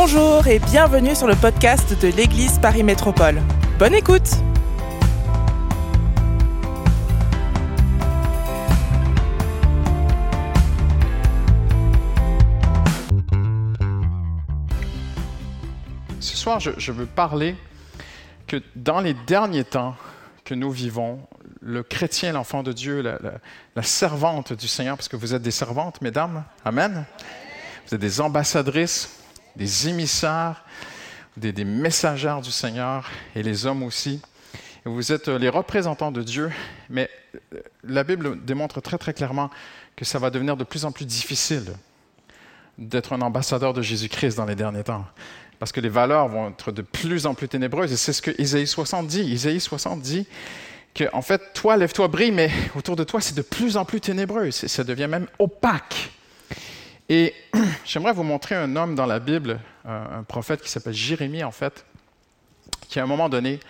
Bonjour et bienvenue sur le podcast de l'Église Paris Métropole. Bonne écoute Ce soir, je, veux parler que dans les derniers temps que nous vivons, le chrétien, l'enfant de Dieu, la- la servante du Seigneur, parce que vous êtes des servantes, mesdames, Amen. Vous êtes des ambassadrices, des émissaires, des, des messagères du Seigneur, et les hommes aussi. Vous êtes les représentants de Dieu, mais euh, la Bible démontre très très clairement que ça va devenir de plus en plus difficile d'être un ambassadeur de Jésus-Christ dans les derniers temps. Parce que les valeurs vont être de plus en plus ténébreuses. Et c'est ce que Isaïe 60 dit. Isaïe 60 dit que, en fait, toi, lève-toi, brille, mais autour de toi, c'est de plus en plus ténébreux. Ça devient même opaque. Et j'aimerais vous montrer un homme dans la Bible, un, un prophète qui s'appelle Jérémie, en fait, qui, à un moment donné,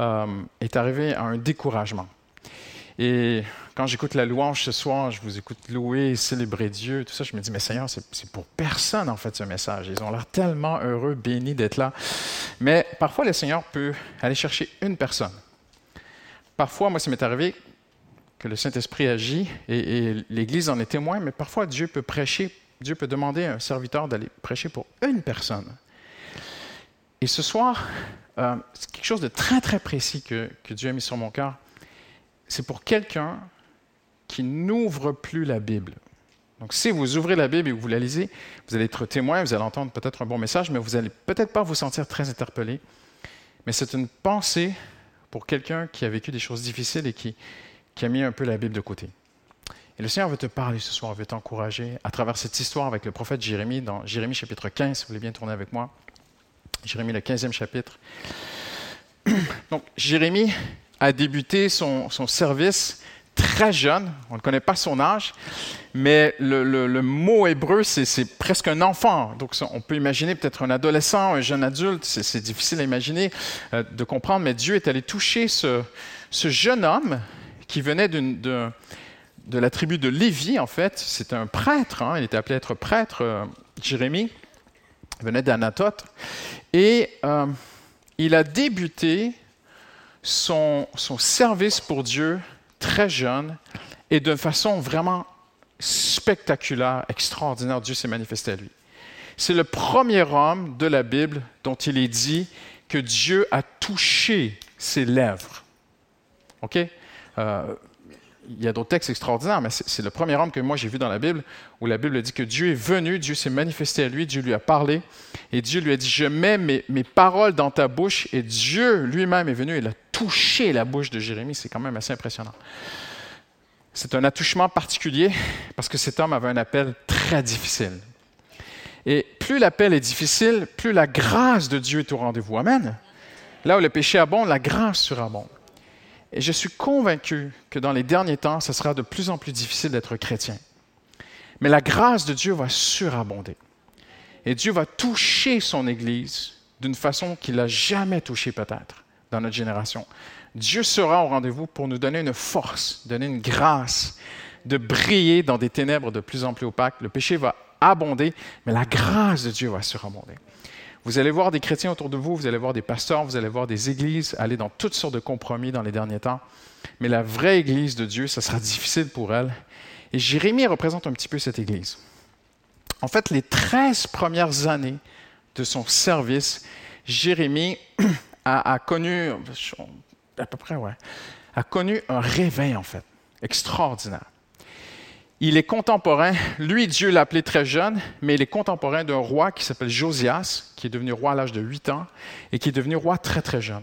euh, est arrivé à un découragement. Et quand j'écoute la louange ce soir, je vous écoute louer, célébrer Dieu, tout ça, je me dis, mais Seigneur, c'est pour personne, en fait, ce message. Ils ont l'air tellement heureux, bénis d'être là. Mais parfois, le Seigneur peut aller chercher une personne. Parfois, moi, ça m'est arrivé que le Saint-Esprit agit et, et l'Église en est témoin, mais parfois, Dieu peut prêcher, Dieu peut demander à un serviteur d'aller prêcher pour une personne. Et ce soir, euh, c'est quelque chose de très, très précis que, Dieu a mis sur mon cœur c'est pour quelqu'un qui n'ouvre plus la Bible. Donc, si vous ouvrez la Bible et que vous la lisez, vous allez être témoin, vous allez entendre peut-être un bon message, mais vous n'allez peut-être pas vous sentir très interpellé. Mais c'est une pensée pour quelqu'un qui a vécu des choses difficiles et qui a mis un peu la Bible de côté. Et le Seigneur veut te parler ce soir, veut t'encourager à travers cette histoire avec le prophète Jérémie, dans Jérémie chapitre 15, si vous voulez bien tourner avec moi. Jérémie, le 15e chapitre. Donc, Jérémie a débuté son, son service très jeune. On ne connaît pas son âge, mais le, le- mot hébreu, c'est presque un enfant. Donc, on peut imaginer peut-être un adolescent, un jeune adulte. C'est difficile à imaginer, euh, de comprendre, mais Dieu est allé toucher ce, ce jeune homme qui venait d'une- d'un- de la tribu de Lévi, en fait. C'est un prêtre, hein. il était appelé être prêtre, euh, Jérémie. Il venait d'Anatote. Et euh, il a débuté son, son service pour Dieu très jeune et de façon vraiment spectaculaire, extraordinaire. Dieu s'est manifesté à lui. C'est le premier homme de la Bible dont il est dit que Dieu a touché ses lèvres. OK? Euh, il y a d'autres textes extraordinaires, mais c'est le premier homme que moi j'ai vu dans la Bible où la Bible dit que Dieu est venu, Dieu s'est manifesté à lui, Dieu lui a parlé et Dieu lui a dit Je mets mes, mes paroles dans ta bouche et Dieu lui-même est venu et il a touché la bouche de Jérémie. C'est quand même assez impressionnant. C'est un attouchement particulier parce que cet homme avait un appel très difficile. Et plus l'appel est difficile, plus la grâce de Dieu est au rendez-vous. Amen. Là où le péché abonde, la grâce surabonde. Et je suis convaincu que dans les derniers temps, ce sera de plus en plus difficile d'être chrétien. Mais la grâce de Dieu va surabonder. Et Dieu va toucher son Église d'une façon qu'il n'a jamais touché peut-être dans notre génération. Dieu sera au rendez-vous pour nous donner une force, donner une grâce de briller dans des ténèbres de plus en plus opaques. Le péché va abonder, mais la grâce de Dieu va surabonder. Vous allez voir des chrétiens autour de vous, vous allez voir des pasteurs, vous allez voir des églises aller dans toutes sortes de compromis dans les derniers temps. Mais la vraie église de Dieu, ça sera difficile pour elle. Et Jérémie représente un petit peu cette église. En fait, les 13 premières années de son service, Jérémie a, a connu, à peu près, ouais, a connu un réveil, en fait, extraordinaire. Il est contemporain, lui, Dieu l'a appelé très jeune, mais il est contemporain d'un roi qui s'appelle Josias, qui est devenu roi à l'âge de 8 ans et qui est devenu roi très, très jeune.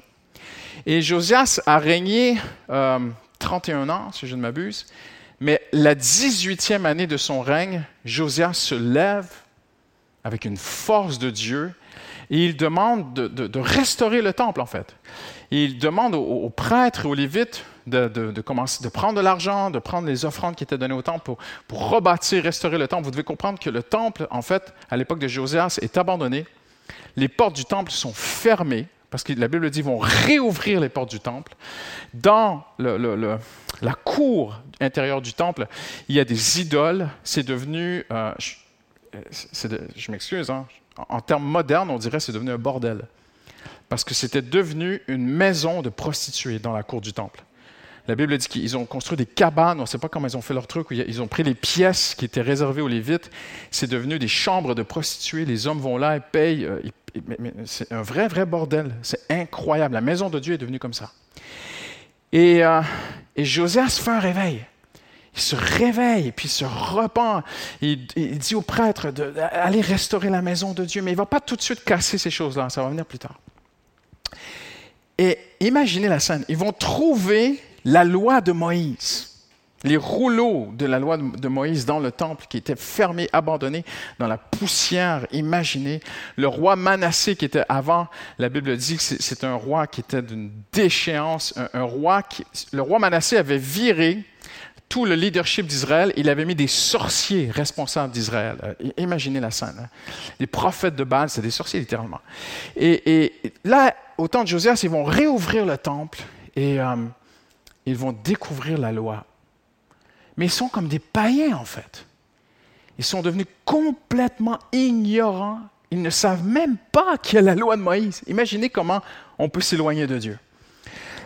Et Josias a régné euh, 31 ans, si je ne m'abuse, mais la 18e année de son règne, Josias se lève avec une force de Dieu et il demande de, restaurer le temple, en fait. Il demande aux prêtres et aux lévites de, de- prendre de l'argent, de prendre les offrandes qui étaient données au temple pour, rebâtir, restaurer le temple. Vous devez comprendre que le temple, en fait, à l'époque de Josias, est abandonné. Les portes du temple sont fermées parce que la Bible dit qu'ils vont réouvrir les portes du temple. Dans la cour intérieure du temple, il y a des idoles. C'est devenu, euh, je m'excuse, hein, En, termes modernes, on dirait que c'est devenu un bordel. Parce que c'était devenu une maison de prostituées dans la cour du temple. La Bible dit qu'ils ont construit des cabanes, on ne sait pas comment ils ont fait leur truc, ils ont pris les pièces qui étaient réservées aux Lévites, c'est devenu des chambres de prostituées, les hommes vont là et payent. Euh, c'est un vrai, vrai bordel. C'est incroyable. La maison de Dieu est devenue comme ça. Et, euh, et Josias fait un réveil. Il se réveille, puis il se repent. Il, dit au prêtre d'aller restaurer la maison de Dieu, mais il ne va pas tout de suite casser ces choses-là, ça va venir plus tard. Et imaginez la scène. Ils vont trouver la loi de Moïse, les rouleaux de la loi de Moïse dans le temple qui étaient fermés, abandonnés dans la poussière. Imaginez le roi Manassé qui était avant. La Bible dit que c'est un roi qui était d'une déchéance, un, roi qui, le roi Manassé avait viré tout le leadership d'Israël, il avait mis des sorciers responsables d'Israël. Euh, imaginez la scène. Hein. Les prophètes de Baal, c'est des sorciers littéralement. Et, là, au temps de Josias, ils vont réouvrir le temple et euh, ils vont découvrir la loi. Mais ils sont comme des païens, en fait. Ils sont devenus complètement ignorants. Ils ne savent même pas qu'il y a la loi de Moïse. Imaginez comment on peut s'éloigner de Dieu.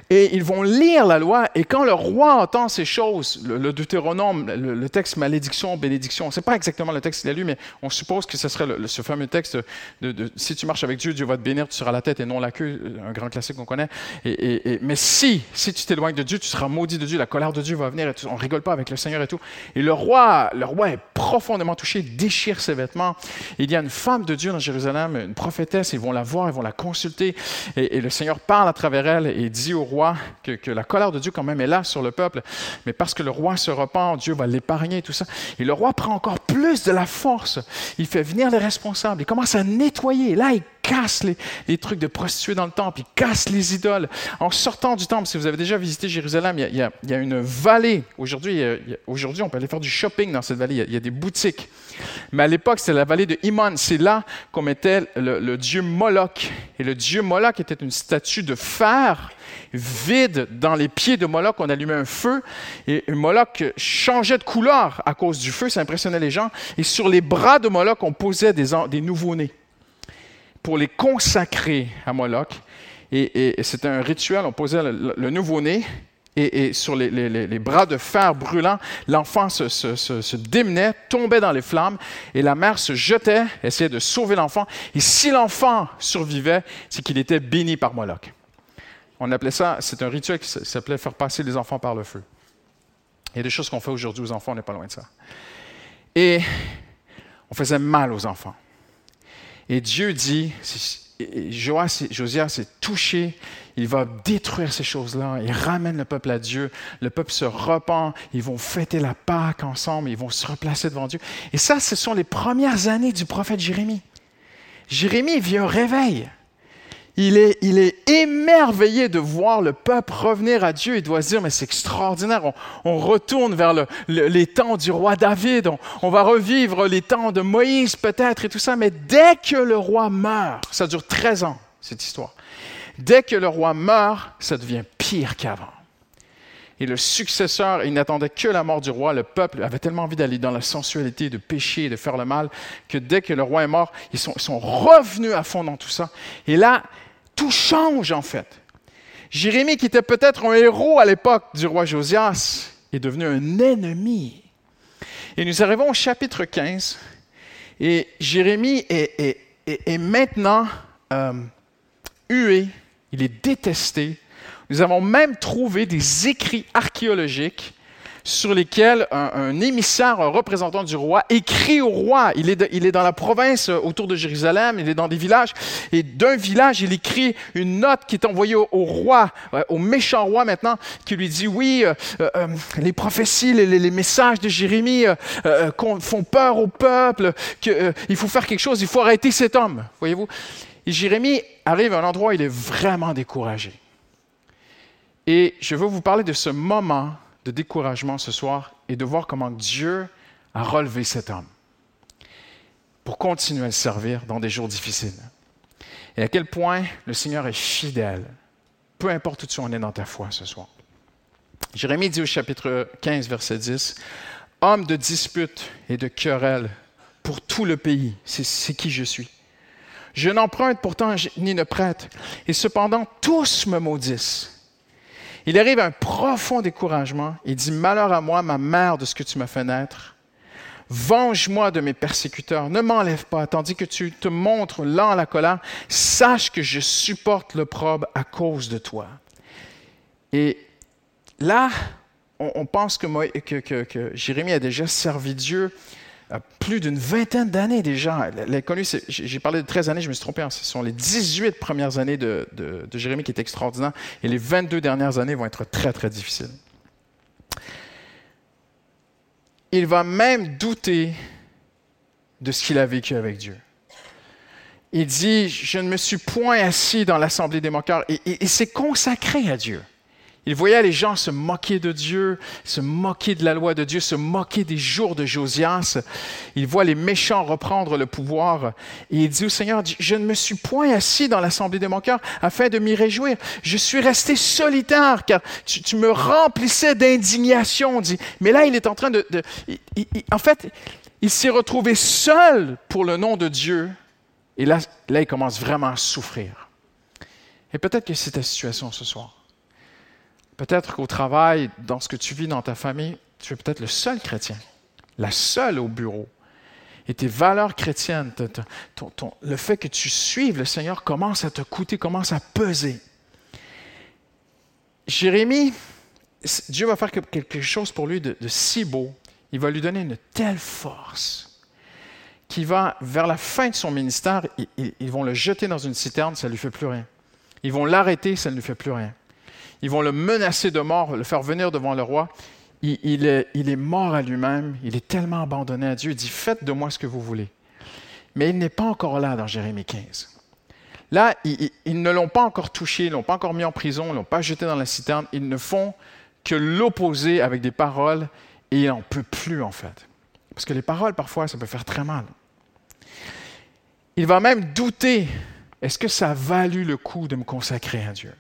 Et ils vont lire la loi, et quand le roi entend ces choses, le, Deutéronome, le, texte malédiction, bénédiction, c'est pas exactement le texte qu'il a lu, mais on suppose que ce serait ce fameux texte de, si tu marches avec Dieu, Dieu va te bénir, tu seras la tête et non la queue, un grand classique qu'on connaît. Et, mais si, si tu t'éloignes de Dieu, tu seras maudit de Dieu, la colère de Dieu va venir, et on rigole pas avec le Seigneur et tout. Et le roi, le roi est profondément touché, déchire ses vêtements. Il y a une femme de Dieu dans Jérusalem, une prophétesse, ils vont la voir, ils vont la consulter, et le Seigneur parle à travers elle et dit au roi, que, la colère de Dieu quand même est là sur le peuple, mais parce que le roi se repent, Dieu va l'épargner, tout ça. Et le roi prend encore plus de la force. Il fait venir les responsables, il commence à nettoyer. là, il casse les, trucs de prostituées dans le temple, il casse les idoles. En sortant du temple, si vous avez déjà visité Jérusalem, il y a, une vallée. Aujourd'hui, aujourd'hui, on peut aller faire du shopping dans cette vallée. Il y a, des boutiques. Mais à l'époque, c'était la vallée de Imon. C'est là qu'on mettait le, le dieu Moloch. Et le dieu Moloch était une statue de fer vide dans les pieds de Moloch. On allumait un feu et Moloch changeait de couleur à cause du feu. Ça impressionnait les gens. Et sur les bras de Moloch, on posait des, des nouveaux-nés pour les consacrer à Moloch. Et, c'était un rituel. On posait le, nouveau-né et, sur les, bras de fer brûlant, l'enfant se, se, démenait, tombait dans les flammes, et la mère se jetait, essayait de sauver l'enfant. Et si l'enfant survivait, c'est qu'il était béni par Moloch. On appelait ça, c'est un rituel qui s'appelait faire passer les enfants par le feu. Il y a des choses qu'on fait aujourd'hui aux enfants, on n'est pas loin de ça. Et on faisait mal aux enfants. Et Dieu dit, Josias est touché, il va détruire ces choses-là, il ramène le peuple à Dieu, le peuple se repent, ils vont fêter la Pâque ensemble, ils vont se replacer devant Dieu. Et ça, ce sont les premières années du prophète Jérémie. Jérémie vit un réveil il est, il est émerveillé de voir le peuple revenir à Dieu. Il doit se dire, mais c'est extraordinaire. On, retourne vers le, les temps du roi David. On, on, va revivre les temps de Moïse peut-être et tout ça. Mais dès que le roi meurt, ça dure 13 ans, cette histoire. Dès que le roi meurt, ça devient pire qu'avant. Et le successeur, il n'attendait que la mort du roi. Le peuple avait tellement envie d'aller dans la sensualité, de pécher, de faire le mal, que dès que le roi est mort, ils sont, ils sont revenus à fond dans tout ça. Et là, tout change en fait. Jérémie, qui était peut-être un héros à l'époque du roi Josias, est devenu un ennemi. Et nous arrivons au chapitre 15, et Jérémie est, maintenant euh, hué, il est détesté. Nous avons même trouvé des écrits archéologiques sur lesquels un, émissaire, un représentant du roi, écrit au roi. Il est, il est dans la province euh, autour de Jérusalem, il est dans des villages, et d'un village, il écrit une note qui est envoyée au, roi, euh, au méchant roi maintenant, qui lui dit, oui, euh, les prophéties, les, messages de Jérémie font peur au peuple, qu'il faut faire quelque chose, il faut arrêter cet homme. Voyez-vous? Et Jérémie arrive à un endroit où il est vraiment découragé. Et je veux vous parler de ce moment de découragement ce soir et de voir comment Dieu a relevé cet homme pour continuer à le servir dans des jours difficiles. Et à quel point le Seigneur est fidèle, peu importe où tu en es dans ta foi ce soir. Jérémie dit au chapitre 15, verset 10, Homme de dispute et de querelle pour tout le pays, c'est qui je suis. Je n'emprunte pourtant ni ne prête. Et cependant, tous me maudissent. Il arrive un profond découragement. Il dit, Malheur à moi, ma mère, de ce que tu m'as fait naître. Venge-moi de mes persécuteurs, ne m'enlève pas, tandis que tu te montres lent à la colère. Sache que je supporte l'opprobre à cause de toi. Et là, on, pense que, Jérémie a déjà servi Dieu plus d'une vingtaine d'années déjà. j'ai parlé de 13 années, je me suis trompé. Hein. ce sont les 18 premières années de, de Jérémie qui est extraordinaire et les 22 dernières années vont être très, très difficiles. Il va même douter de ce qu'il a vécu avec Dieu. Il dit, je ne me suis point assis dans l'assemblée des moqueurs et il s'est consacré à Dieu. Il voyait les gens se moquer de Dieu, se moquer de la loi de Dieu, se moquer des jours de Josias. Il voit les méchants reprendre le pouvoir. Et il dit au Seigneur, je ne me suis point assis dans l'assemblée de mon cœur afin de m'y réjouir. Je suis resté solitaire car tu, me remplissais d'indignation. Mais là, il est en train de... en fait, il s'est retrouvé seul pour le nom de Dieu. Et là, là, il commence vraiment à souffrir. Et peut-être que c'est ta situation ce soir. Peut-être qu'au travail, dans ce que tu vis dans ta famille, tu es peut-être le seul chrétien, la seule au bureau. Et tes valeurs chrétiennes, le fait que tu suives le Seigneur commence à te coûter, commence à peser. Jérémie, Dieu va faire quelque chose pour lui de, si beau. Il va lui donner une telle force qu'il va, vers la fin de son ministère, ils, ils vont le jeter dans une citerne, ça ne lui fait plus rien. Ils vont l'arrêter, ça ne lui fait plus rien. Ils vont le menacer de mort, le faire venir devant le roi. Il, est, mort à lui-même, il est tellement abandonné à Dieu, il dit, faites de moi ce que vous voulez. Mais il n'est pas encore là dans Jérémie 15. Là, ils, ne l'ont pas encore touché, ils ne l'ont pas encore mis en prison, ils ne l'ont pas jeté dans la citerne, ils ne font que l'opposer avec des paroles et il n'en peut plus en fait. Parce que les paroles, parfois, ça peut faire très mal. Il va même douter, est-ce que ça a valu le coup de me consacrer à Dieu?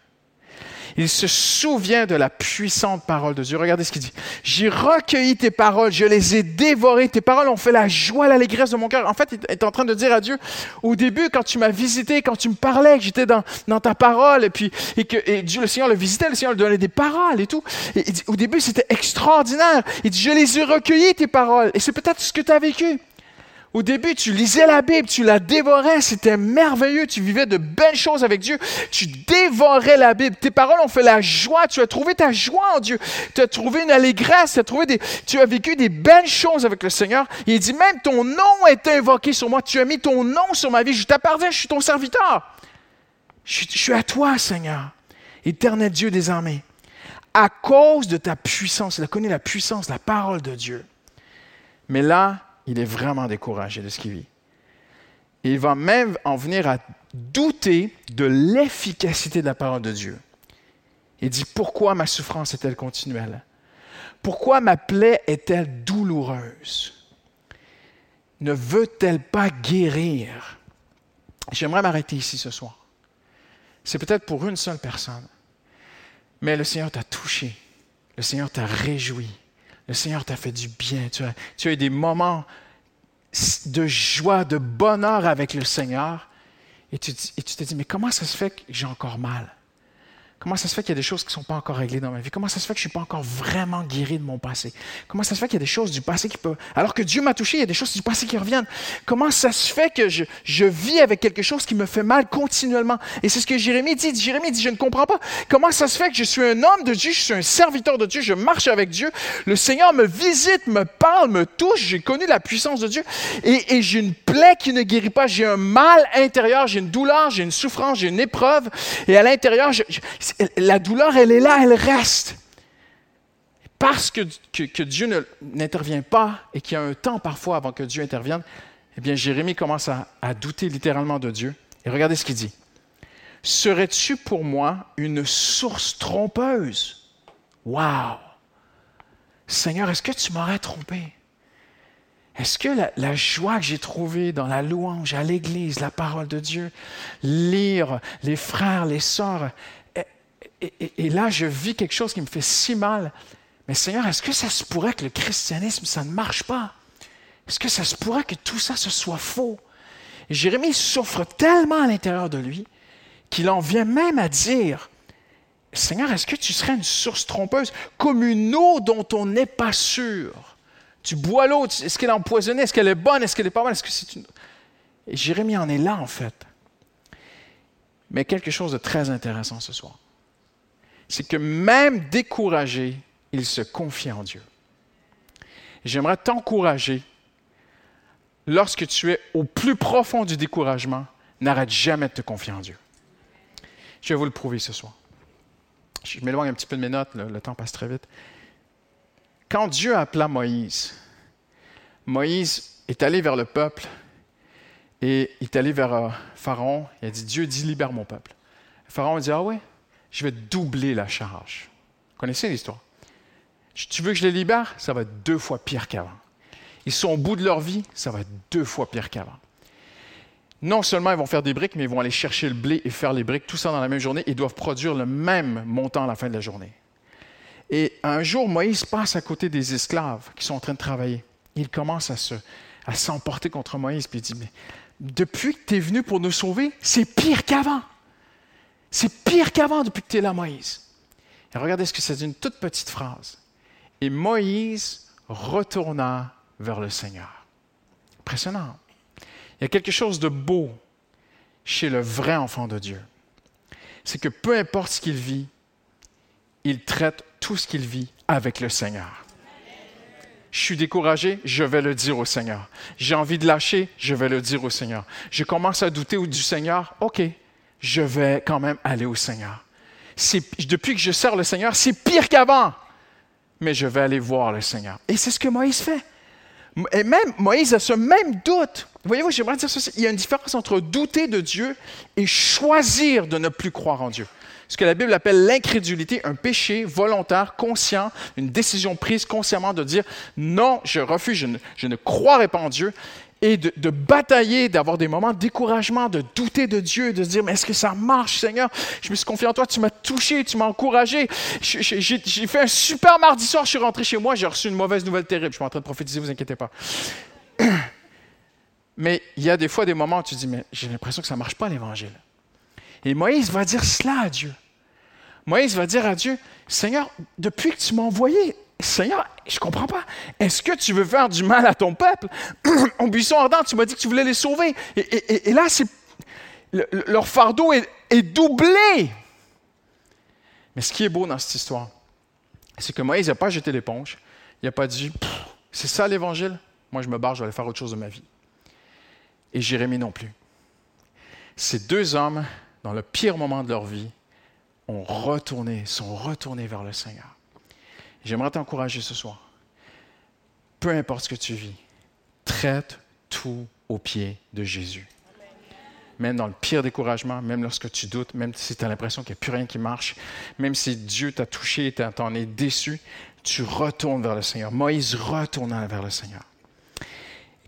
Il se souvient de la puissante parole de Dieu. Regardez ce qu'il dit. J'ai recueilli tes paroles, je les ai dévorées. Tes paroles ont fait la joie, l'allégresse de mon cœur. En fait, il est en train de dire à Dieu, au début, quand tu m'as visité, quand tu me parlais, que j'étais dans, ta parole, et puis et que et Dieu, le Seigneur le visitait, le Seigneur lui donnait des paroles et tout. Au début, c'était extraordinaire. Il dit, je les ai recueillies, tes paroles. Et c'est peut-être ce que tu as vécu. Au début, tu lisais la Bible, tu la dévorais, c'était merveilleux, tu vivais de belles choses avec Dieu, tu dévorais la Bible. Tes paroles ont fait la joie, tu as trouvé ta joie en Dieu, tu as trouvé une allégresse, tu as, trouvé des, tu as vécu des belles choses avec le Seigneur. il dit même ton nom est invoqué sur moi, tu as mis ton nom sur ma vie, je t'appartiens, je suis ton serviteur. Je, je suis à toi, Seigneur, éternel Dieu des armées. À cause de ta puissance, il a connu la puissance, la parole de Dieu. Mais là, il est vraiment découragé de ce qu'il vit. Il va même en venir à douter de l'efficacité de la parole de Dieu. Il dit, pourquoi ma souffrance est-elle continuelle? Pourquoi ma plaie est-elle douloureuse? Ne veut-elle pas guérir? J'aimerais m'arrêter ici ce soir. C'est peut-être pour une seule personne, mais le Seigneur t'a touché, le Seigneur t'a réjoui, le Seigneur t'a fait du bien. Tu as, eu des moments de joie, de bonheur avec le Seigneur. Et tu, et tu te dis, mais comment ça se fait que j'ai encore mal? Comment ça se fait qu'il y a des choses qui ne sont pas encore réglées dans ma vie? Comment ça se fait que je ne suis pas encore vraiment guéri de mon passé? Comment ça se fait qu'il y a des choses du passé qui peuvent... Alors que Dieu m'a touché, il y a des choses du passé qui reviennent. Comment ça se fait que je, je vis avec quelque chose qui me fait mal continuellement? Et c'est ce que Jérémie dit. Jérémie dit, je ne comprends pas. Comment ça se fait que je suis un homme de Dieu, je suis un serviteur de Dieu, je marche avec Dieu? Le Seigneur me visite, me parle, me touche. J'ai connu la puissance de Dieu. Et, et j'ai une plaie qui ne guérit pas. J'ai un mal intérieur, j'ai une douleur, j'ai une souffrance, j'ai une épreuve. Et à l'intérieur, je la douleur, elle est là, elle reste. Parce que, Dieu n'intervient pas et qu'il y a un temps parfois avant que Dieu intervienne, eh bien, Jérémie commence à, douter littéralement de Dieu. Et regardez ce qu'il dit. Serais-tu pour moi une source trompeuse? Wow! Seigneur, est-ce que tu m'aurais trompé? Est-ce que la, joie que j'ai trouvée dans la louange à l'Église, la parole de Dieu, lire les frères, les sœurs, et, là, je vis quelque chose qui me fait si mal. Mais Seigneur, est-ce que ça se pourrait que le christianisme, ça ne marche pas? Est-ce que ça se pourrait que tout ça, ce soit faux? Jérémie souffre tellement à l'intérieur de lui qu'il en vient même à dire, Seigneur, est-ce que tu serais une source trompeuse, comme une eau dont on n'est pas sûr? Tu bois l'eau, est-ce qu'elle est empoisonnée, est-ce qu'elle est bonne, est-ce qu'elle est pas bonne, est-ce que c'est une... Et Jérémie en est là, en fait. Mais quelque chose de très intéressant ce soir, c'est que même découragé, il se confie en Dieu. J'aimerais t'encourager, lorsque tu es au plus profond du découragement, n'arrête jamais de te confier en Dieu. Je vais vous le prouver ce soir. Je m'éloigne un petit peu de mes notes, le, temps passe très vite. Quand Dieu appela Moïse, Moïse est allé vers le peuple et il est allé vers euh, Pharaon. Il a dit Dieu dit libère mon peuple. Pharaon a dit Ah ouais, je vais doubler la charge. Vous connaissez l'histoire? Tu veux que je les libère? Ça va deux fois pire qu'avant. Ils sont au bout de leur vie, ça va deux fois pire qu'avant. Non seulement ils vont faire des briques, mais ils vont aller chercher le blé et faire les briques, tout ça dans la même journée. Ils doivent produire le même montant à la fin de la journée. Et un jour, Moïse passe à côté des esclaves qui sont en train de travailler. Il commence à, à s'emporter contre Moïse, puis il dit, depuis que tu es venu pour nous sauver, c'est pire qu'avant. C'est pire qu'avant depuis que tu es là, Moïse. Et regardez ce que c'est une toute petite phrase. Et Moïse retourna vers le Seigneur. Impressionnant. Il y a quelque chose de beau chez le vrai enfant de Dieu. C'est que peu importe ce qu'il vit, il traite tout ce qu'il vit avec le Seigneur. Je suis découragé, je vais le dire au Seigneur. J'ai envie de lâcher, je vais le dire au Seigneur. Je commence à douter du Seigneur, OK, je vais quand même aller au Seigneur. Depuis que je sers le Seigneur, c'est pire qu'avant, mais je vais aller voir le Seigneur. Et c'est ce que Moïse fait. Et même Moïse a ce même doute. Voyez-vous, j'aimerais dire ceci. Il y a une différence entre douter de Dieu et choisir de ne plus croire en Dieu. Ce que la Bible appelle l'incrédulité, un péché volontaire, conscient, une décision prise consciemment de dire non, je refuse, je ne, je ne croirai pas en Dieu et de, batailler, d'avoir des moments de découragement, de douter de Dieu, de se dire, mais est-ce que ça marche, Seigneur? Je me suis confié en toi, tu m'as touché, tu m'as encouragé. J'ai fait un super mardi soir, je suis rentré chez moi, j'ai reçu une mauvaise nouvelle terrible. Je suis en train de prophétiser, vous inquiétez pas. Mais il y a des fois des moments où tu dis, mais j'ai l'impression que ça ne marche pas l'Évangile. Et Moïse va dire cela à Dieu. Moïse va dire à Dieu, Seigneur, depuis que tu m'as envoyé, Seigneur, je ne comprends pas. Est-ce que tu veux faire du mal à ton peuple? Au buisson ardent, tu m'as dit que tu voulais les sauver. Et, là, leur fardeau est, est, doublé. Mais ce qui est beau dans cette histoire, c'est que Moïse n'a pas jeté l'éponge. Il n'a pas dit, c'est ça l'évangile? Moi, je me barre, je vais aller faire autre chose de ma vie. Et Jérémie non plus. Ces deux hommes, dans le pire moment de leur vie, ont retourné, sont retournés vers le Seigneur. J'aimerais t'encourager ce soir. Peu importe ce que tu vis, traite tout au pied de Jésus. Même dans le pire découragement, même lorsque tu doutes, même si tu as l'impression qu'il n'y a plus rien qui marche, même si Dieu t'a touché et t'en es déçu, tu retournes vers le Seigneur. Moïse retourna vers le Seigneur.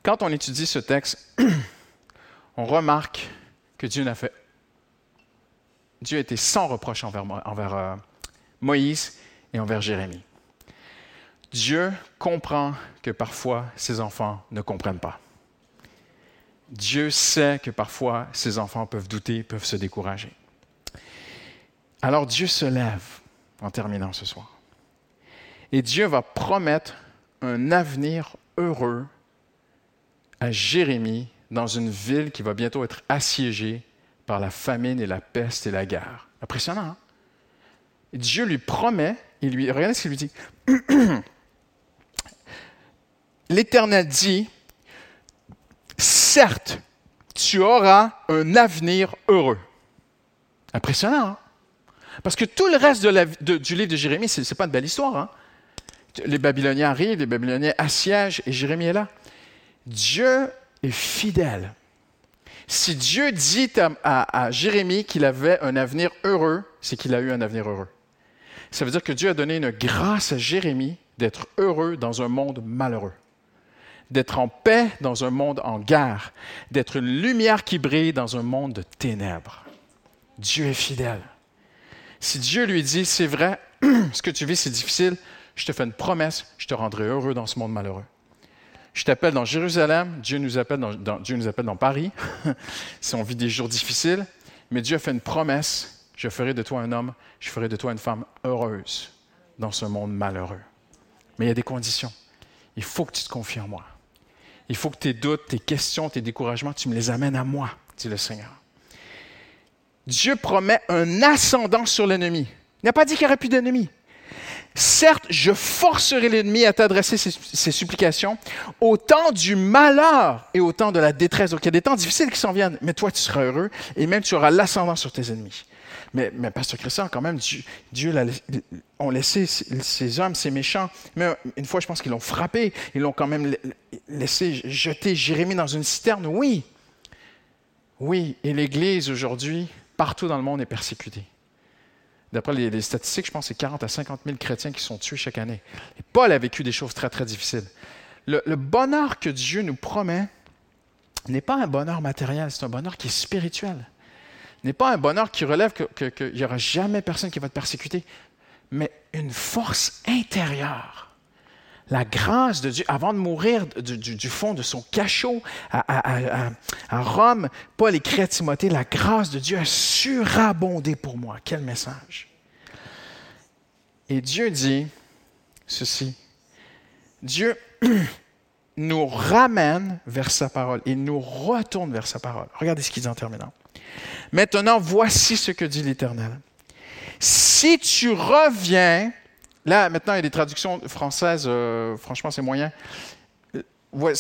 Quand on étudie ce texte, on remarque que Dieu n'a fait. Dieu était sans reproche envers, envers euh, Moïse et envers Jérémie. Dieu comprend que parfois ses enfants ne comprennent pas. Dieu sait que parfois ses enfants peuvent douter, peuvent se décourager. Alors Dieu se lève en terminant ce soir. Et Dieu va promettre un avenir heureux à Jérémie dans une ville qui va bientôt être assiégée par la famine et la peste et la guerre. Impressionnant, hein? Dieu lui promet, il lui, regardez ce qu'il lui dit. l'Éternel dit, certes, tu auras un avenir heureux. Impressionnant, hein? Parce que tout le reste du livre de Jérémie, ce n'est pas une belle histoire. Hein? Les Babyloniens arrivent, les Babyloniens assiègent, et Jérémie est là. Dieu est fidèle. Si Dieu dit à, à Jérémie qu'il avait un avenir heureux, c'est qu'il a eu un avenir heureux. Ça veut dire que Dieu a donné une grâce à Jérémie d'être heureux dans un monde malheureux d'être en paix dans un monde en guerre, d'être une lumière qui brille dans un monde de ténèbres. Dieu est fidèle. Si Dieu lui dit, c'est vrai, ce que tu vis, c'est difficile, je te fais une promesse, je te rendrai heureux dans ce monde malheureux. Je t'appelle dans Jérusalem, Dieu nous appelle dans, Paris, si on vit des jours difficiles, mais Dieu a fait une promesse, je ferai de toi un homme, je ferai de toi une femme heureuse dans ce monde malheureux. Mais il y a des conditions. Il faut que tu te confies en moi. Il faut que tes doutes, tes questions, tes découragements, tu me les amènes à moi, dit le Seigneur. Dieu promet un ascendant sur l'ennemi. Il n'a pas dit qu'il n'y aurait plus d'ennemis. Certes, je forcerai l'ennemi à t'adresser ses, supplications au temps du malheur et au temps de la détresse. Donc, il y a des temps difficiles qui s'en viennent, mais toi, tu seras heureux et même tu auras l'ascendant sur tes ennemis. Mais, Pasteur Christian, quand même, Dieu, Dieu l'a, ont laissé ces hommes, ces méchants, mais une fois, je pense qu'ils l'ont frappé, ils l'ont quand même laissé jeter Jérémie dans une citerne. Oui, oui, et l'Église aujourd'hui, partout dans le monde, est persécutée. D'après les, statistiques, je pense que c'est 40 à 50 000 chrétiens qui sont tués chaque année. Et Paul a vécu des choses très, très difficiles. Le, bonheur que Dieu nous promet n'est pas un bonheur matériel, c'est un bonheur qui est spirituel. N'est pas un bonheur qui relève qu'il n'y aura jamais personne qui va te persécuter, mais une force intérieure la grâce de Dieu, avant de mourir du, fond de son cachot à, Rome, Paul écrit à Timothée, la grâce de Dieu a surabondé pour moi. Quel message. Et Dieu dit ceci, Dieu nous ramène vers sa parole, il nous retourne vers sa parole. Regardez ce qu'il dit en terminant. Maintenant, voici ce que dit l'Éternel. Si tu reviens Là, maintenant, il y a des traductions françaises, euh, franchement, c'est moyen. Euh,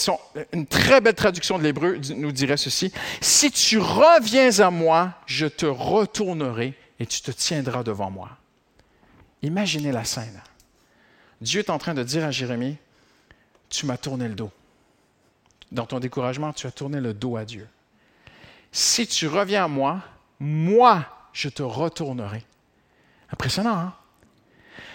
une très belle traduction de l'hébreu nous dirait ceci. Si tu reviens à moi, je te retournerai et tu te tiendras devant moi. Imaginez la scène. Dieu est en train de dire à Jérémie, tu m'as tourné le dos. Dans ton découragement, tu as tourné le dos à Dieu. Si tu reviens à moi, moi, je te retournerai. Impressionnant, hein?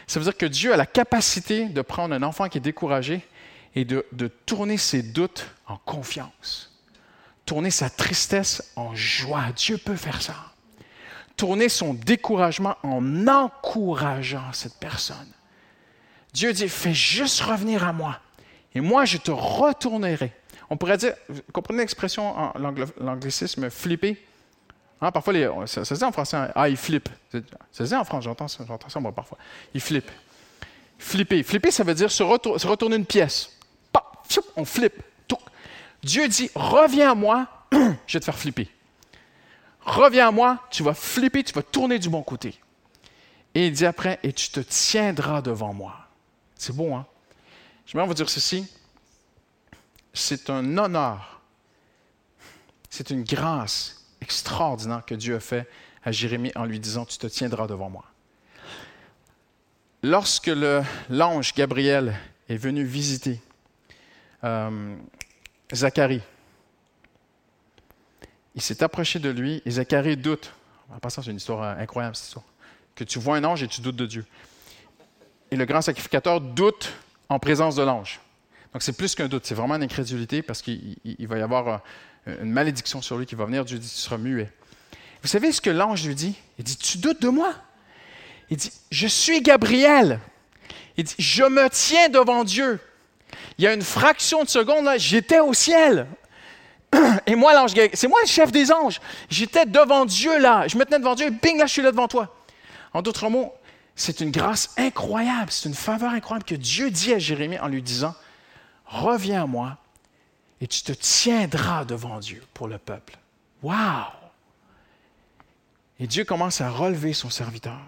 Ça veut dire que Dieu a la capacité de prendre un enfant qui est découragé et de, tourner ses doutes en confiance, tourner sa tristesse en joie. Dieu peut faire ça. Tourner son découragement en encourageant cette personne. Dieu dit, fais juste revenir à moi et moi je te retournerai. On pourrait dire, comprenez l'expression en l'anglicisme flipper? Hein, parfois, ça, se dit en français, hein, ah, il flippe. Ça se dit en France, j'entends ça, moi parfois. Il flippe. Flipper. Flipper, ça veut dire se, retourner une pièce. on flippe. Dieu dit, reviens à moi, je vais te faire flipper. Reviens à moi, tu vas flipper, tu vas tourner du bon côté. Et il dit après, et tu te tiendras devant moi. C'est bon, hein? Je vais vous dire ceci. C'est un honneur. C'est une grâce extraordinaire que Dieu a fait à Jérémie en lui disant, tu te tiendras devant moi. Lorsque l'ange Gabriel est venu visiter euh, Zacharie, il s'est approché de lui et Zacharie doute. En passant, c'est une histoire incroyable, cette histoire. Que tu vois un ange et tu doutes de Dieu. Et le grand sacrificateur doute en présence de l'ange. Donc c'est plus qu'un doute, c'est vraiment une incrédulité parce qu'il va y avoir euh, une malédiction sur lui qui va venir. Dieu dit, tu seras muet. Vous savez ce que l'ange lui dit? Il dit, tu doutes de moi? Il dit, je suis Gabriel. Il dit, je me tiens devant Dieu. Il y a une fraction de seconde, là, j'étais au ciel. Et moi, l'ange, c'est moi le chef des anges. J'étais devant Dieu là. Je me tenais devant Dieu, bing, là, je suis là devant toi. En d'autres mots, c'est une grâce incroyable, c'est une faveur incroyable que Dieu dit à Jérémie en lui disant Reviens à moi et tu te tiendras devant Dieu pour le peuple. Wow! Et Dieu commence à relever son serviteur.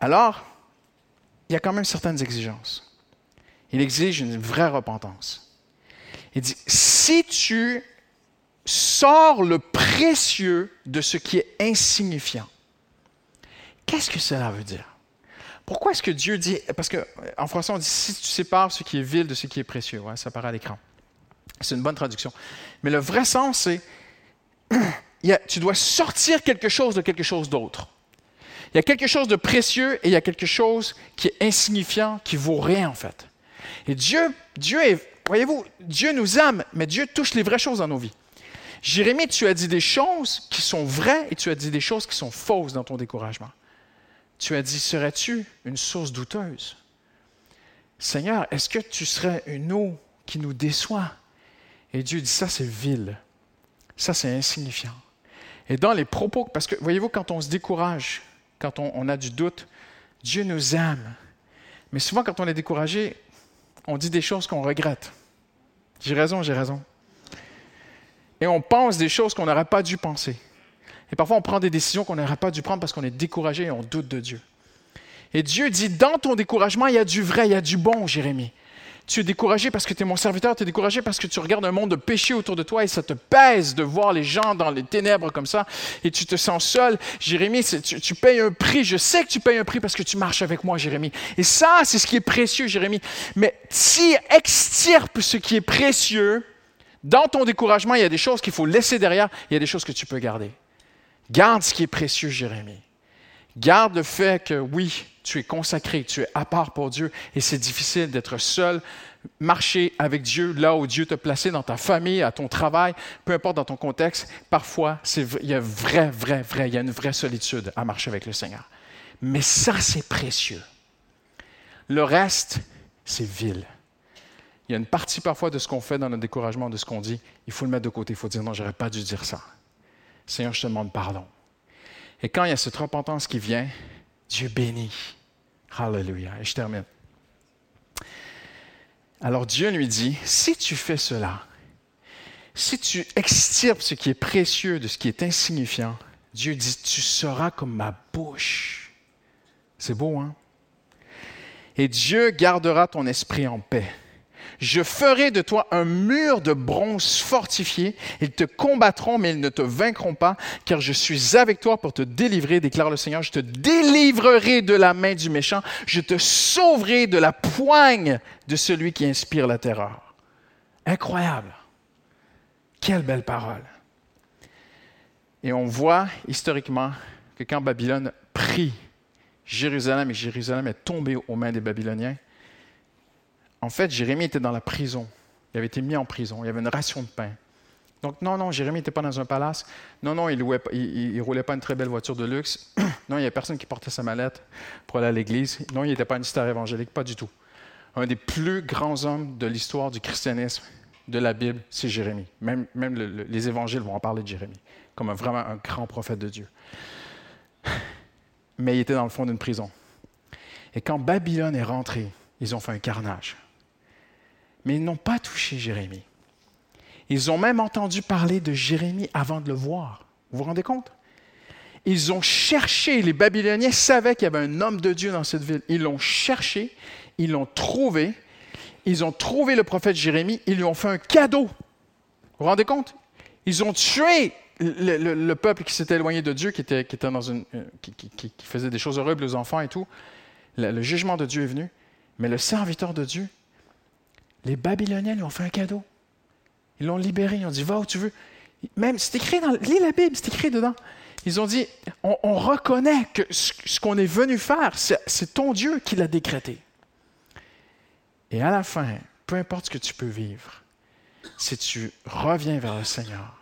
Alors, il y a quand même certaines exigences. Il exige une vraie repentance. Il dit, si tu sors le précieux de ce qui est insignifiant, qu'est-ce que cela veut dire? Pourquoi est-ce que Dieu dit, parce qu'en français on dit, si tu sépares ce qui est vil de ce qui est précieux, ça paraît à l'écran. C'est une bonne traduction. Mais le vrai sens, c'est tu dois sortir quelque chose de quelque chose d'autre. Il y a quelque chose de précieux et il y a quelque chose qui est insignifiant, qui vaut rien en fait. Et Dieu, Dieu est, voyez-vous, Dieu nous aime, mais Dieu touche les vraies choses dans nos vies. Jérémie, tu as dit des choses qui sont vraies et tu as dit des choses qui sont fausses dans ton découragement. Tu as dit, serais-tu une source douteuse? Seigneur, est-ce que tu serais une eau qui nous déçoit? Et Dieu dit, ça c'est vil, ça c'est insignifiant. Et dans les propos, parce que voyez-vous, quand on se décourage, quand on, on a du doute, Dieu nous aime. Mais souvent, quand on est découragé, on dit des choses qu'on regrette. J'ai raison, j'ai raison. Et on pense des choses qu'on n'aurait pas dû penser. Et parfois, on prend des décisions qu'on n'aurait pas dû prendre parce qu'on est découragé et on doute de Dieu. Et Dieu dit, dans ton découragement, il y a du vrai, il y a du bon, Jérémie. Tu es découragé parce que tu es mon serviteur, tu es découragé parce que tu regardes un monde de péché autour de toi et ça te pèse de voir les gens dans les ténèbres comme ça et tu te sens seul. Jérémie, tu, tu, payes un prix. Je sais que tu payes un prix parce que tu marches avec moi, Jérémie. Et ça, c'est ce qui est précieux, Jérémie. Mais si extirpe ce qui est précieux, dans ton découragement, il y a des choses qu'il faut laisser derrière, il y a des choses que tu peux garder. Garde ce qui est précieux, Jérémie. Garde le fait que oui, tu es consacré, tu es à part pour Dieu et c'est difficile d'être seul, marcher avec Dieu là où Dieu t'a placé dans ta famille, à ton travail, peu importe dans ton contexte. Parfois, il y a vrai, vrai, vrai, il y a une vraie solitude à marcher avec le Seigneur. Mais ça, c'est précieux. Le reste, c'est vil. Il y a une partie parfois de ce qu'on fait dans notre découragement, de ce qu'on dit, il faut le mettre de côté, il faut dire non, j'aurais pas dû dire ça. Seigneur, je te demande pardon. Et quand il y a cette repentance qui vient, Dieu bénit. Hallelujah. Et je termine. Alors Dieu lui dit, si tu fais cela, si tu extirpes ce qui est précieux de ce qui est insignifiant, Dieu dit, tu seras comme ma bouche. C'est beau, hein? Et Dieu gardera ton esprit en paix. Je ferai de toi un mur de bronze fortifié. Ils te combattront, mais ils ne te vaincront pas, car je suis avec toi pour te délivrer, déclare le Seigneur. Je te délivrerai de la main du méchant. Je te sauverai de la poigne de celui qui inspire la terreur. Incroyable. Quelle belle parole. Et on voit historiquement que quand Babylone prit Jérusalem et Jérusalem est tombé aux mains des Babyloniens, en fait, Jérémie était dans la prison. Il avait été mis en prison. Il y avait une ration de pain. Donc, non, non, Jérémie n'était pas dans un palace. Non, non, il ne roulait pas une très belle voiture de luxe. non, il n'y avait personne qui portait sa mallette pour aller à l'église. Non, il n'était pas une star évangélique, pas du tout. Un des plus grands hommes de l'histoire du christianisme, de la Bible, c'est Jérémie. Même, les évangiles vont en parler de Jérémie, comme vraiment un grand prophète de Dieu. Mais il était dans le fond d'une prison. Et quand Babylone est rentrée, ils ont fait un carnage mais ils n'ont pas touché Jérémie. Ils ont même entendu parler de Jérémie avant de le voir. Vous vous rendez compte? Ils ont cherché, les Babyloniens savaient qu'il y avait un homme de Dieu dans cette ville. Ils l'ont cherché, ils l'ont trouvé, ils ont trouvé le prophète Jérémie, ils lui ont fait un cadeau. Vous vous rendez compte? Ils ont tué le, peuple qui s'était éloigné de Dieu, qui, était, qui, était dans une, euh, qui, faisait des choses horribles aux enfants et tout. le jugement de Dieu est venu. Mais le serviteur de Dieu, les Babyloniens lui ont fait un cadeau. Ils l'ont libéré. Ils ont dit Va où tu veux. Même, c'est écrit dans. Lis la Bible, c'est écrit dedans. Ils ont dit On, reconnaît que ce, qu'on est venu faire, c'est ton Dieu qui l'a décrété. Et à la fin, peu importe ce que tu peux vivre, si tu reviens vers le Seigneur,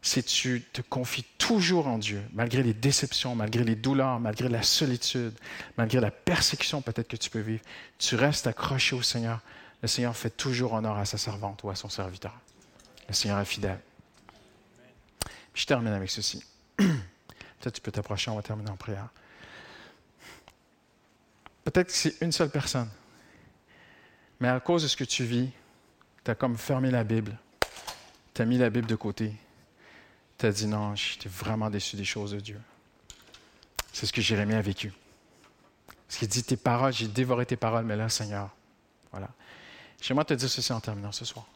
si tu te confies toujours en Dieu, malgré les déceptions, malgré les douleurs, malgré la solitude, malgré la persécution peut-être que tu peux vivre, tu restes accroché au Seigneur, le Seigneur fait toujours honneur à sa servante ou à son serviteur. Le Seigneur est fidèle. je termine avec ceci. Peut-être tu peux t'approcher, on va terminer en prière. Peut-être que c'est une seule personne, mais à cause de ce que tu vis, tu as comme fermé la Bible, tu as mis la Bible de côté, tu as dit non, j'étais vraiment déçu des choses de Dieu. C'est ce que Jérémie a vécu. Parce qu'il dit tes paroles, j'ai dévoré tes paroles, mais là, Seigneur, voilà. J'aimerais te dire ceci en terminant ce soir.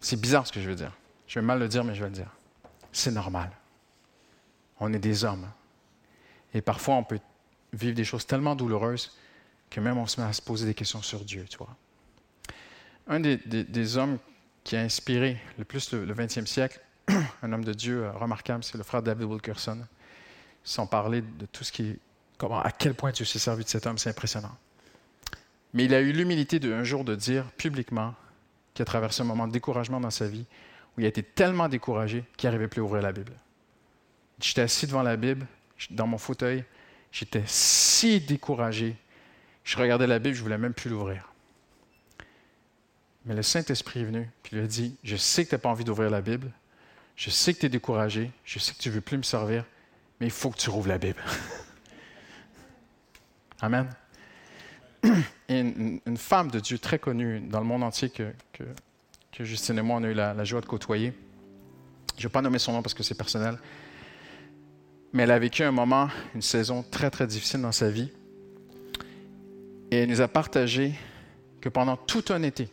C'est bizarre ce que je veux dire. Je vais mal le dire, mais je vais le dire. C'est normal. On est des hommes. Et parfois, on peut vivre des choses tellement douloureuses que même on se met à se poser des questions sur Dieu, tu vois. Un des, hommes qui a inspiré le plus le, 20e siècle, un homme de Dieu euh, remarquable, c'est le frère David Wilkerson. Sans parler de tout ce qui comment, à quel point Dieu s'est servi de cet homme, c'est impressionnant. Mais il a eu l'humilité d'un jour de dire publiquement qu'il a traversé un moment de découragement dans sa vie où il a été tellement découragé qu'il n'arrivait plus à ouvrir la Bible. J'étais assis devant la Bible, dans mon fauteuil, j'étais si découragé, je regardais la Bible, je ne voulais même plus l'ouvrir. Mais le Saint-Esprit est venu, il lui a dit, je sais que tu n'as pas envie d'ouvrir la Bible, je sais que tu es découragé, je sais que tu ne veux plus me servir, mais il faut que tu rouvres la Bible. Amen. Une, femme de Dieu très connue dans le monde entier que, que, Justine et moi, on a eu la, joie de côtoyer. Je ne vais pas nommer son nom parce que c'est personnel. Mais elle a vécu un moment, une saison très, très difficile dans sa vie. Et elle nous a partagé que pendant tout un été,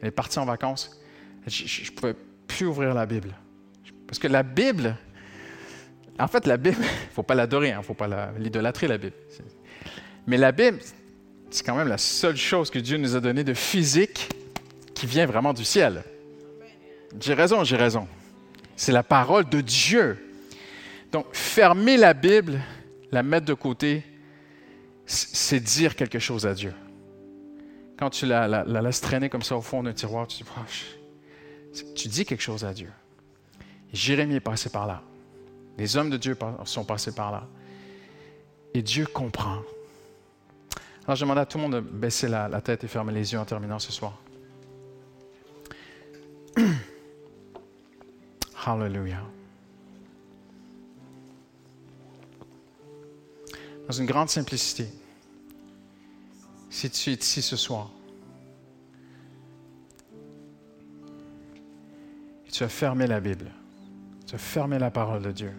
elle est partie en vacances, je ne pouvais plus ouvrir la Bible. Parce que la Bible, en fait, la Bible, il ne faut pas l'adorer, il hein, ne faut pas l'idolâtrer, la Bible. Mais la Bible, c'est quand même la seule chose que Dieu nous a donnée de physique qui vient vraiment du ciel. J'ai raison, j'ai raison. C'est la parole de Dieu. Donc, fermer la Bible, la mettre de côté, c'est dire quelque chose à Dieu. Quand tu la, laisses traîner comme ça au fond d'un tiroir, tu dis, tu dis quelque chose à Dieu. Jérémie est passé par là. Les hommes de Dieu sont passés par là. Et Dieu comprend. Alors, je demande à tout le monde de baisser la, tête et fermer les yeux en terminant ce soir. Hallelujah. Dans une grande simplicité, si tu es ici ce soir tu as fermé la Bible, tu as fermé la parole de Dieu,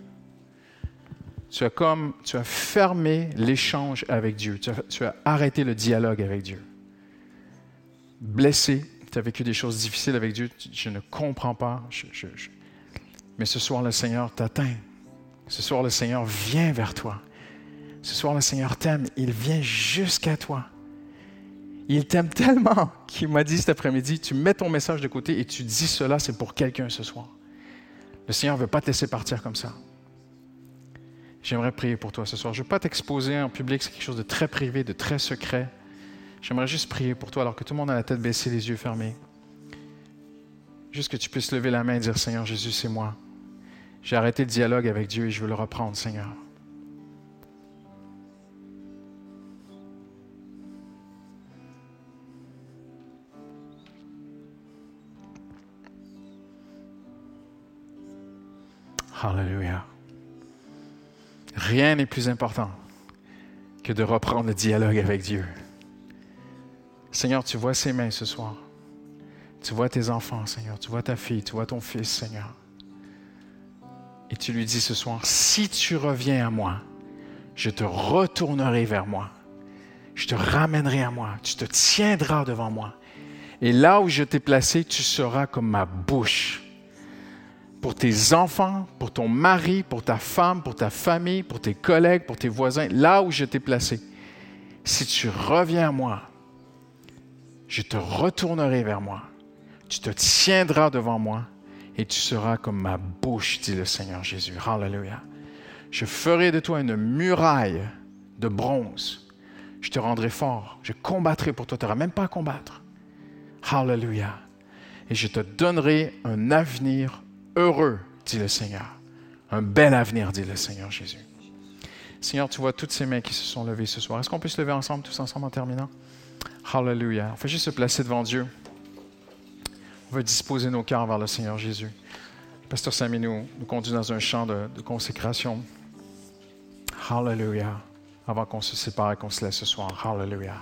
tu as comme, tu as fermé l'échange avec Dieu. Tu as, arrêté le dialogue avec Dieu. Blessé, tu as vécu des choses difficiles avec Dieu. Je ne comprends pas. Mais ce soir, le Seigneur t'atteint. Ce soir, le Seigneur vient vers toi. Ce soir, le Seigneur t'aime. Il vient jusqu'à toi. Il t'aime tellement qu'il m'a dit cet après-midi, tu mets ton message de côté et tu dis cela, c'est pour quelqu'un ce soir. Le Seigneur ne veut pas te laisser partir comme ça. J'aimerais prier pour toi ce soir. Je ne veux pas t'exposer en public, c'est quelque chose de très privé, de très secret. J'aimerais juste prier pour toi alors que tout le monde a la tête baissée, les yeux fermés. Juste que tu puisses lever la main et dire Seigneur Jésus, c'est moi. J'ai arrêté le dialogue avec Dieu et je veux le reprendre, Seigneur. Hallelujah. Rien n'est plus important que de reprendre le dialogue avec Dieu. Seigneur, tu vois ses mains ce soir. Tu vois tes enfants, Seigneur. Tu vois ta fille, tu vois ton fils, Seigneur. Et tu lui dis ce soir, si tu reviens à moi, je te retournerai vers moi. Je te ramènerai à moi. Tu te tiendras devant moi. Et là où je t'ai placé, tu seras comme ma bouche pour tes enfants, pour ton mari, pour ta femme, pour ta famille, pour tes collègues, pour tes voisins, là où je t'ai placé. Si tu reviens à moi, je te retournerai vers moi. Tu te tiendras devant moi et tu seras comme ma bouche, dit le Seigneur Jésus. Hallelujah. Je ferai de toi une muraille de bronze. Je te rendrai fort. Je combattrai pour toi. Tu n'auras même pas à combattre. Hallelujah. Et je te donnerai un avenir heureux, dit le Seigneur. Un bel avenir, dit le Seigneur Jésus. Seigneur, tu vois toutes ces mains qui se sont levées ce soir. Est-ce qu'on peut se lever ensemble, tous ensemble en terminant? Hallelujah. On fait juste se placer devant Dieu. On va disposer nos cœurs vers le Seigneur Jésus. Pasteur Samy nous, nous conduit dans un champ de, de consécration. Hallelujah. Avant qu'on se sépare et qu'on se laisse ce soir. Hallelujah.